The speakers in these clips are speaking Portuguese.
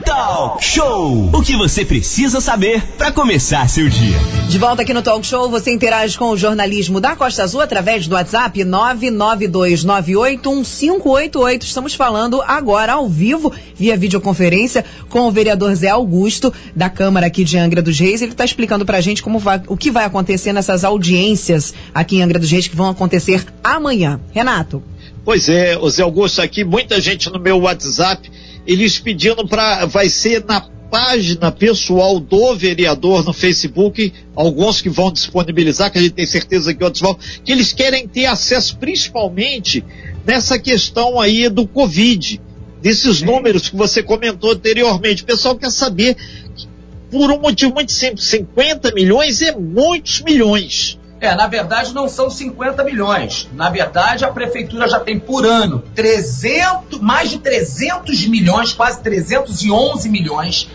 Talk Show! O que você precisa saber para começar seu dia. De volta aqui no Talk Show, você interage com o jornalismo da Costa Azul através do WhatsApp 992981588. Estamos falando agora ao vivo, via videoconferência, com o vereador Zé Augusto, da Câmara aqui de Angra dos Reis. Ele está explicando pra gente como vai, o que vai acontecer nessas audiências aqui em Angra dos Reis que vão acontecer amanhã. Renato. Pois é, o Zé Augusto aqui, muita gente no meu WhatsApp eles pedindo para. Vai ser na página pessoal do vereador no Facebook, alguns que vão disponibilizar, que a gente tem certeza que outros vão, que eles querem ter acesso principalmente nessa questão aí do Covid, desses números que você comentou anteriormente. O pessoal quer saber, por um motivo muito simples, 50 milhões é muitos milhões. É, na verdade não são 50 milhões. Na verdade, a prefeitura já tem por ano 300, mais de 300 milhões, quase 311 milhões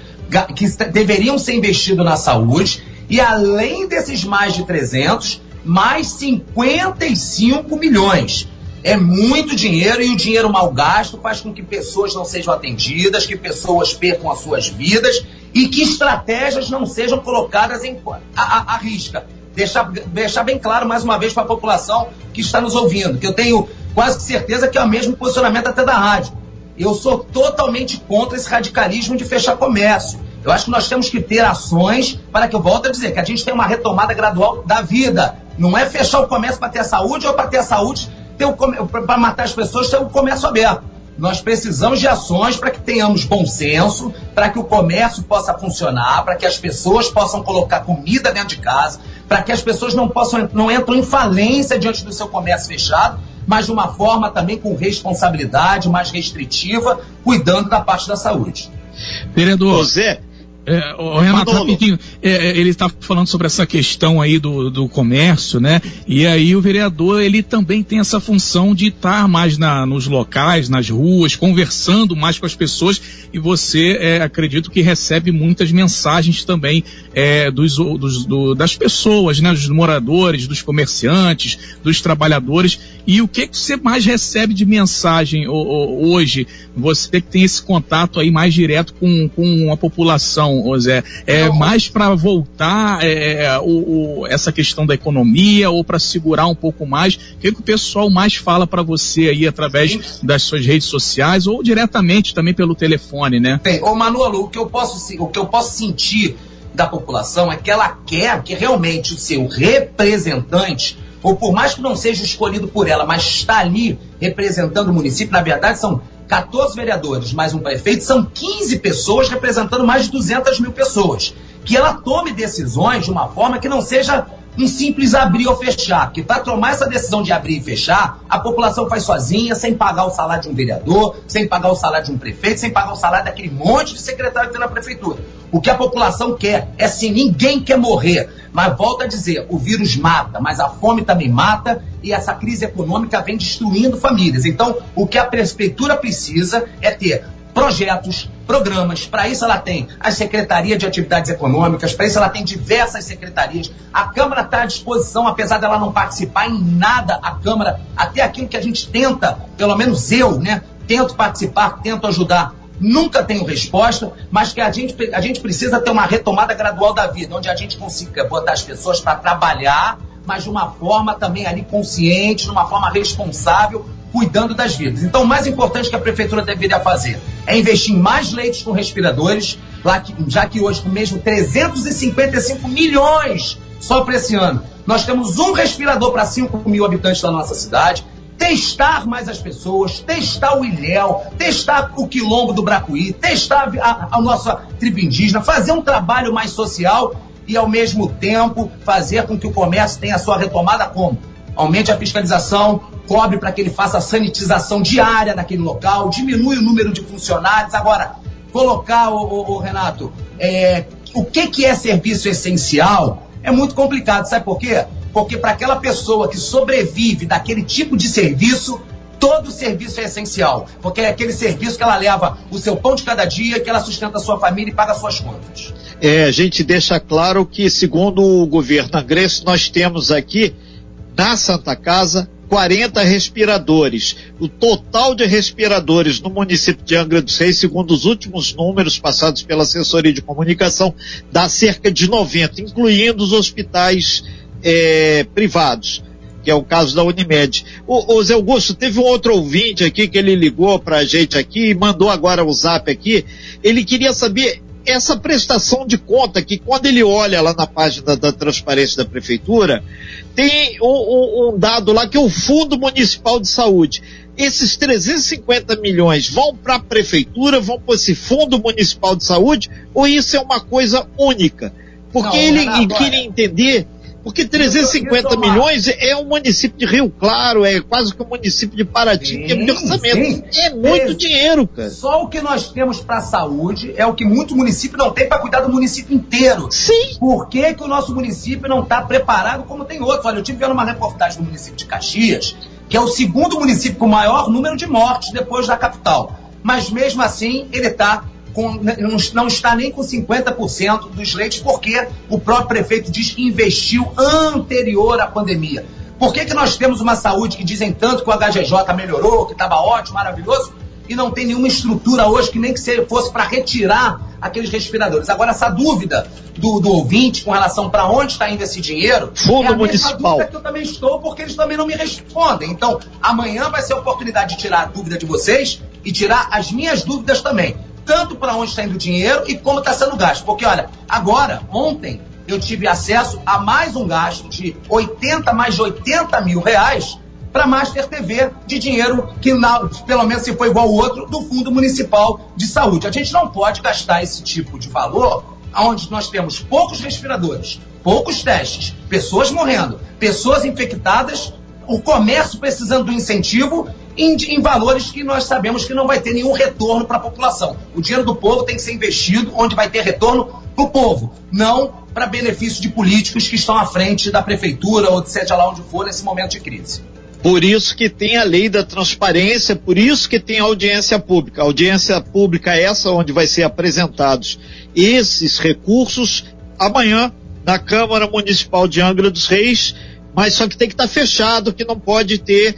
que deveriam ser investidos na saúde. E além desses mais de 300, mais 55 milhões. É muito dinheiro e o dinheiro mal gasto faz com que pessoas não sejam atendidas, que pessoas percam as suas vidas e que estratégias não sejam colocadas em, a, a, a risca deixar, deixar bem claro mais uma vez para a população que está nos ouvindo, que eu tenho quase certeza que é o mesmo posicionamento até da rádio. Eu sou totalmente contra esse radicalismo de fechar comércio. Eu acho que nós temos que ter ações para que eu volte a dizer que a gente tem uma retomada gradual da vida. Não é fechar o comércio para ter saúde ou para ter a saúde, para matar as pessoas, ter o comércio aberto. Nós precisamos de ações para que tenhamos bom senso, para que o comércio possa funcionar, para que as pessoas possam colocar comida dentro de casa, para que as pessoas não possam não entram em falência diante do seu comércio fechado, mas de uma forma também com responsabilidade, mais restritiva, cuidando da parte da saúde. Vereador, José, é, o Renato, rapidinho, é, é, ele está falando sobre essa questão aí do, do comércio, né? E aí o vereador, ele também tem essa função de estar mais na, nos locais, nas ruas, conversando mais com as pessoas e você, é, acredito que recebe muitas mensagens também é, dos, dos do, das pessoas, né? Dos moradores, dos comerciantes, dos trabalhadores. E o que, que você mais recebe de mensagem hoje? Você que tem esse contato aí mais direto com, com a população ô Zé? É mais para voltar é, é, o, o, essa questão da economia ou para segurar um pouco mais? O que, que o pessoal mais fala para você aí através Sim. das suas redes sociais ou diretamente também pelo telefone, né? Bem, ô Manolo, o que eu posso, o que eu posso sentir da população é que ela quer que realmente o seu representante ou por mais que não seja escolhido por ela, mas está ali representando o município, na verdade são 14 vereadores mais um prefeito, são 15 pessoas representando mais de 200 mil pessoas. Que ela tome decisões de uma forma que não seja um simples abrir ou fechar. Porque para tomar essa decisão de abrir e fechar, a população faz sozinha, sem pagar o salário de um vereador, sem pagar o salário de um prefeito, sem pagar o salário daquele monte de secretário que tem na prefeitura. O que a população quer é assim, ninguém quer morrer. Mas volta a dizer, o vírus mata, mas a fome também mata e essa crise econômica vem destruindo famílias. Então, o que a prefeitura precisa é ter projetos, programas. Para isso ela tem a Secretaria de Atividades Econômicas, para isso ela tem diversas secretarias. A Câmara está à disposição, apesar dela não participar em nada, a Câmara, até aquilo que a gente tenta, pelo menos eu, né, tento participar, tento ajudar. Nunca tenho resposta, mas que a gente, a gente precisa ter uma retomada gradual da vida, onde a gente consiga botar as pessoas para trabalhar, mas de uma forma também ali consciente, de uma forma responsável, cuidando das vidas. Então, o mais importante que a prefeitura deveria fazer é investir em mais leitos com respiradores, já que hoje, com mesmo 355 milhões só para esse ano, nós temos um respirador para 5 mil habitantes da nossa cidade. Testar mais as pessoas, testar o Ilhéu, testar o quilombo do Bracuí, testar a, a nossa tribo indígena, fazer um trabalho mais social e, ao mesmo tempo, fazer com que o comércio tenha a sua retomada como? Aumente a fiscalização, cobre para que ele faça a sanitização diária naquele local, diminui o número de funcionários. Agora, colocar, o, Renato, é, o que, que é serviço essencial é muito complicado. Sabe por quê? Porque para aquela pessoa que sobrevive daquele tipo de serviço, todo serviço é essencial. Porque é aquele serviço que ela leva o seu pão de cada dia, que ela sustenta a sua família e paga suas contas. É, a gente deixa claro que, segundo o governo angrense, nós temos aqui na Santa Casa 40 respiradores. O total de respiradores no município de Angra dos Reis, segundo os últimos números passados pela assessoria de comunicação, dá cerca de 90, incluindo os hospitais é, privados, que é o caso da Unimed. O, o Zé Augusto, teve um outro ouvinte aqui que ele ligou para a gente aqui e mandou agora o zap aqui. Ele queria saber essa prestação de conta que quando ele olha lá na página da transparência da prefeitura, tem um, um, um dado lá que é o Fundo Municipal de Saúde. Esses 350 milhões vão para a prefeitura, vão para esse Fundo Municipal de Saúde, ou isso é uma coisa única? Porque Não, ele, ele queria entender porque 350 milhões é um município de Rio Claro, é quase que um município de Paraty sim, de orçamento. Sim. É muito é, dinheiro, cara. Só o que nós temos para saúde é o que muito município não tem para cuidar do município inteiro. Sim. Por que, que o nosso município não está preparado como tem outros? Olha, eu tive vendo uma reportagem do município de Caxias, que é o segundo município com maior número de mortes depois da capital. Mas mesmo assim, ele está com, não está nem com 50% dos leitos, porque o próprio prefeito diz que investiu anterior à pandemia. Por que, que nós temos uma saúde que dizem tanto que o HGJ melhorou, que estava ótimo, maravilhoso, e não tem nenhuma estrutura hoje que nem que fosse para retirar aqueles respiradores. Agora, essa dúvida do, do ouvinte com relação para onde está indo esse dinheiro, Fundo é a municipal. que eu também estou, porque eles também não me respondem. Então, amanhã vai ser a oportunidade de tirar a dúvida de vocês e tirar as minhas dúvidas também tanto para onde está indo o dinheiro e como está sendo gasto. Porque, olha, agora, ontem, eu tive acesso a mais um gasto de 80, mais de 80 mil reais para Master TV de dinheiro que, na, pelo menos se for igual ao outro, do Fundo Municipal de Saúde. A gente não pode gastar esse tipo de valor onde nós temos poucos respiradores, poucos testes, pessoas morrendo, pessoas infectadas, o comércio precisando do incentivo em, em, valores que nós sabemos que não vai ter nenhum retorno para a população. O dinheiro do povo tem que ser investido onde vai ter retorno para o povo, não para benefício de políticos que estão à frente da prefeitura ou de seja lá onde for nesse momento de crise. Por isso que tem a lei da transparência, por isso que tem a audiência pública. A audiência pública é essa onde vai ser apresentados esses recursos amanhã na Câmara Municipal de Angra dos Reis, mas só que tem que estar fechado, que não pode ter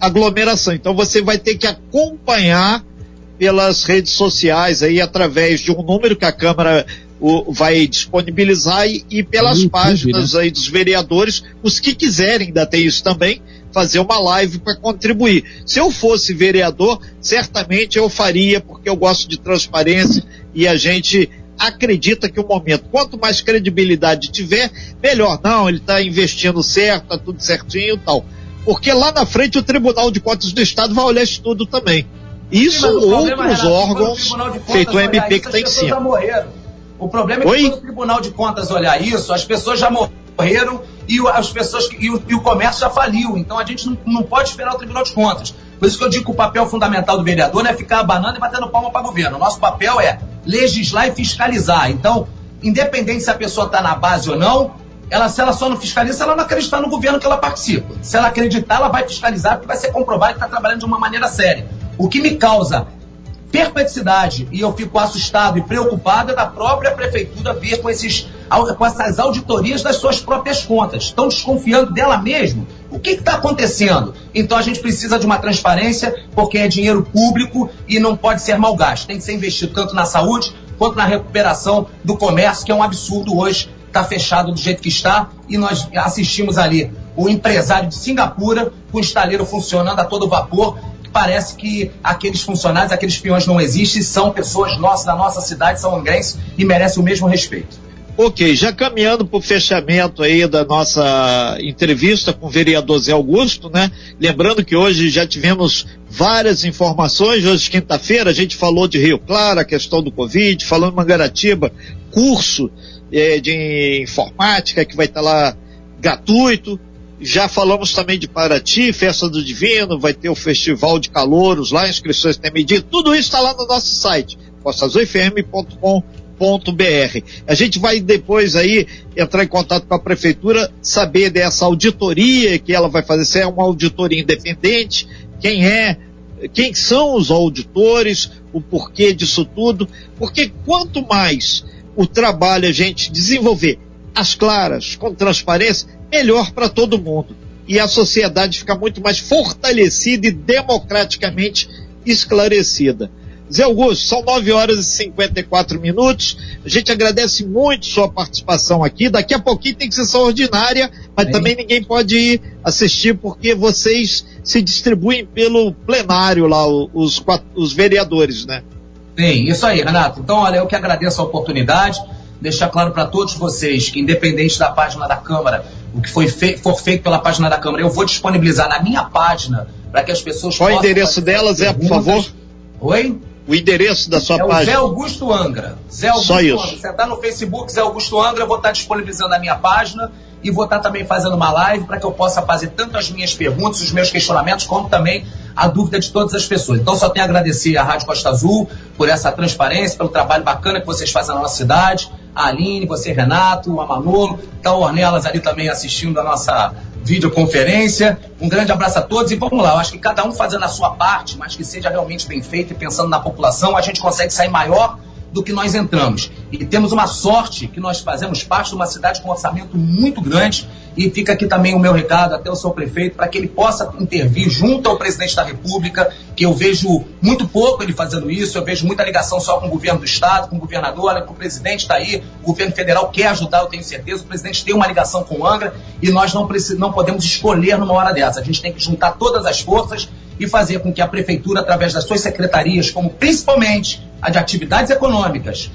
aglomeração. Então você vai ter que acompanhar pelas redes sociais aí através de um número que a Câmara o, vai disponibilizar e, e pelas YouTube, páginas né? aí dos vereadores, os que quiserem, ainda tem isso também, fazer uma live para contribuir. Se eu fosse vereador, certamente eu faria, porque eu gosto de transparência e a gente acredita que o momento, quanto mais credibilidade tiver, melhor. Não, ele está investindo certo, está tudo certinho e tal. Porque lá na frente o Tribunal de Contas do Estado vai olhar isso tudo também. Isso Sim, outros órgãos, feito o MP que está em cima. O problema é que Oi? quando o Tribunal de Contas olhar isso, as pessoas já morreram e as pessoas e o, e o comércio já faliu. Então a gente não, não, pode esperar o Tribunal de Contas. Por isso que eu digo que o papel fundamental do vereador não é ficar abanando e batendo palma para o governo. O nosso papel é legislar e fiscalizar. Então, independente se a pessoa está na base ou não, ela, se ela só não fiscaliza, ela não acreditar no governo que ela participa. Se ela acreditar, ela vai fiscalizar, porque vai ser comprovado que está trabalhando de uma maneira séria. O que me causa perplexidade e eu fico assustado e preocupado é da própria prefeitura vir com, esses, com essas auditorias das suas próprias contas. Estão desconfiando dela mesmo? O que está acontecendo? Então a gente precisa de uma transparência, porque é dinheiro público e não pode ser mal gasto. Tem que ser investido tanto na saúde quanto na recuperação do comércio, que é um absurdo hoje está fechado do jeito que está e nós assistimos ali o empresário de Singapura com o estaleiro funcionando a todo vapor. Parece que aqueles funcionários, aqueles peões não existem, são pessoas nossas, da nossa cidade, são angrenses e merecem o mesmo respeito. Ok, já caminhando para o fechamento aí da nossa entrevista com o vereador Zé Augusto, né? Lembrando que hoje já tivemos várias informações, hoje quinta-feira a gente falou de Rio Claro, a questão do Covid, falando em Mangaratiba, curso é, de informática que vai estar tá lá gratuito. Já falamos também de Paraty, Festa do Divino, vai ter o Festival de Calouros lá, inscrições tem medida, tudo isso está lá no nosso site, costazoifm.com.br. A gente vai depois aí entrar em contato com a prefeitura, saber dessa auditoria que ela vai fazer, se é uma auditoria independente, quem é, quem são os auditores, o porquê disso tudo, porque quanto mais o trabalho a gente desenvolver as claras, com transparência, melhor para todo mundo. e a sociedade fica muito mais fortalecida e democraticamente esclarecida. Zé Augusto, são 9 horas e 54 minutos. A gente agradece muito sua participação aqui. Daqui a pouquinho tem sessão ordinária, mas também ninguém pode ir assistir porque vocês se distribuem pelo plenário lá, os, os vereadores, né? Sim, isso aí, Renato. Então, olha, eu que agradeço a oportunidade deixar claro para todos vocês que, independente da página da Câmara, o que foi fe for feito pela página da Câmara, eu vou disponibilizar na minha página para que as pessoas Qual possam. Qual o endereço delas é, por favor? Oi? O endereço da sua é página. É Zé Augusto Angra. Zé Augusto Só isso. Angra. Você está no Facebook, Zé Augusto Angra, eu vou estar tá disponibilizando na minha página e vou estar tá também fazendo uma live para que eu possa fazer tanto as minhas perguntas, os meus questionamentos, como também a dúvida de todas as pessoas. Então só tenho a agradecer à Rádio Costa Azul por essa transparência, pelo trabalho bacana que vocês fazem na nossa cidade, a Aline, você, Renato, a Manolo, tá o Ornelas ali também assistindo a nossa videoconferência. Um grande abraço a todos e vamos lá. Eu acho que cada um fazendo a sua parte, mas que seja realmente bem feito e pensando na população, a gente consegue sair maior do que nós entramos. E temos uma sorte que nós fazemos parte de uma cidade com um orçamento muito grande. E fica aqui também o meu recado até o seu prefeito para que ele possa intervir junto ao presidente da República, que eu vejo muito pouco ele fazendo isso, eu vejo muita ligação só com o governo do Estado, com o governador, olha o presidente está aí, o governo federal quer ajudar, eu tenho certeza, o presidente tem uma ligação com o Angra e nós não, não podemos escolher numa hora dessa. A gente tem que juntar todas as forças e fazer com que a prefeitura, através das suas secretarias, como principalmente a de atividades econômicas,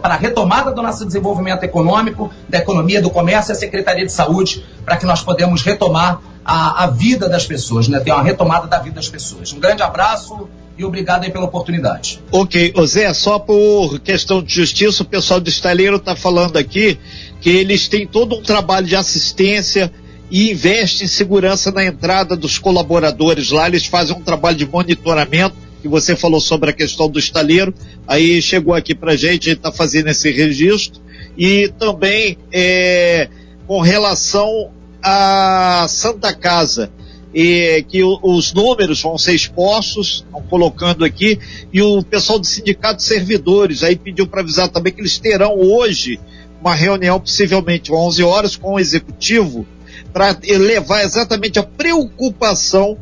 para a retomada do nosso desenvolvimento econômico, da economia, do comércio a Secretaria de Saúde, para que nós podemos retomar a, a vida das pessoas, né? ter uma retomada da vida das pessoas. Um grande abraço e obrigado aí pela oportunidade. Ok, o Zé, só por questão de justiça, o pessoal do estaleiro está falando aqui que eles têm todo um trabalho de assistência e investe em segurança na entrada dos colaboradores lá. Eles fazem um trabalho de monitoramento, que você falou sobre a questão do estaleiro, aí chegou aqui para gente, está fazendo esse registro. E também é, com relação à Santa Casa, e que o, os números vão ser expostos, estão colocando aqui, e o pessoal do Sindicato de Servidores aí pediu para avisar também que eles terão hoje uma reunião, possivelmente às 11 horas, com o executivo, para levar exatamente a preocupação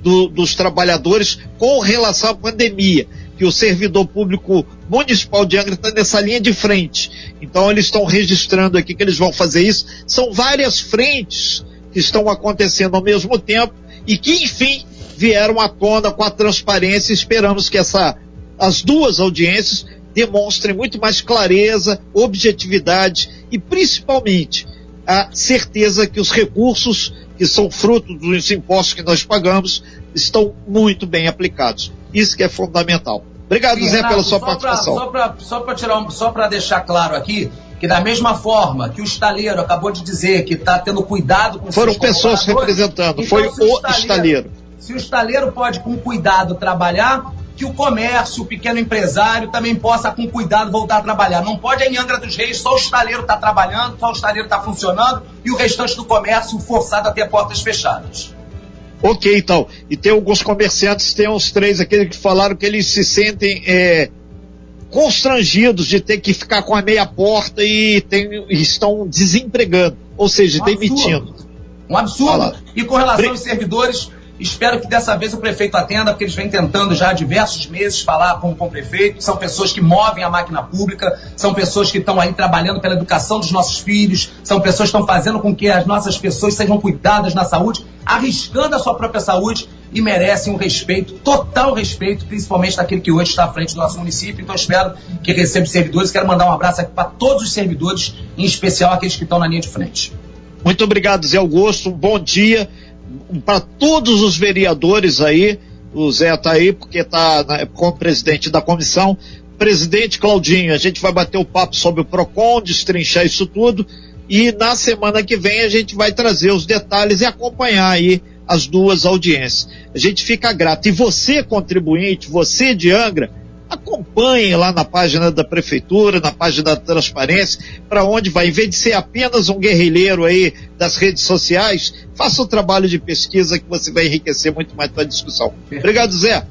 do, dos trabalhadores com relação à pandemia, que o servidor público municipal de Angra está nessa linha de frente. Então eles estão registrando aqui que eles vão fazer isso. São várias frentes que estão acontecendo ao mesmo tempo e que, enfim, vieram à tona com a transparência. Esperamos que essa, as duas audiências demonstrem muito mais clareza, objetividade e, principalmente, a certeza que os recursos que são fruto dos impostos que nós pagamos estão muito bem aplicados. Isso que é fundamental. Obrigado, Sim, Zé, Renato, pela sua participação. Pra, só para tirar um, só para deixar claro aqui que da mesma forma que o estaleiro acabou de dizer que está tendo cuidado com foram pessoas representando, então, foi o estaleiro, estaleiro. Se o estaleiro pode com cuidado trabalhar, que o comércio, o pequeno empresário também possa, com cuidado, voltar a trabalhar. Não pode em Angra dos Reis só o estaleiro estar tá trabalhando, só o estaleiro estar tá funcionando e o restante do comércio forçado a ter portas fechadas. Ok, então. E tem alguns comerciantes, tem uns três aqueles que falaram que eles se sentem é, constrangidos de ter que ficar com a meia porta e tem, estão desempregando, ou seja, um demitindo. Absurdo. Um absurdo. Fala. E com relação aos servidores, Espero que dessa vez o prefeito atenda, porque eles vêm tentando já há diversos meses falar com, com o prefeito. São pessoas que movem a máquina pública, são pessoas que estão aí trabalhando pela educação dos nossos filhos, são pessoas que estão fazendo com que as nossas pessoas sejam cuidadas na saúde, arriscando a sua própria saúde e merecem um respeito, total respeito, principalmente daquele que hoje está à frente do nosso município. Então espero que receba os servidores. Quero mandar um abraço aqui para todos os servidores, em especial aqueles que estão na linha de frente. Muito obrigado, Zé Augusto. Bom dia para todos os vereadores aí, o Zé está aí porque está como presidente da comissão. Presidente Claudinho, a gente vai bater o papo sobre o PROCON, destrinchar isso tudo e na semana que vem a gente vai trazer os detalhes e acompanhar aí as duas audiências. A gente fica grato. E você, contribuinte, você de Angra, acompanhem lá na página da prefeitura, na página da transparência, para onde vai. Em vez de ser apenas um guerrilheiro aí das redes sociais, faça o trabalho de pesquisa que você vai enriquecer muito mais a discussão. Obrigado, Zé.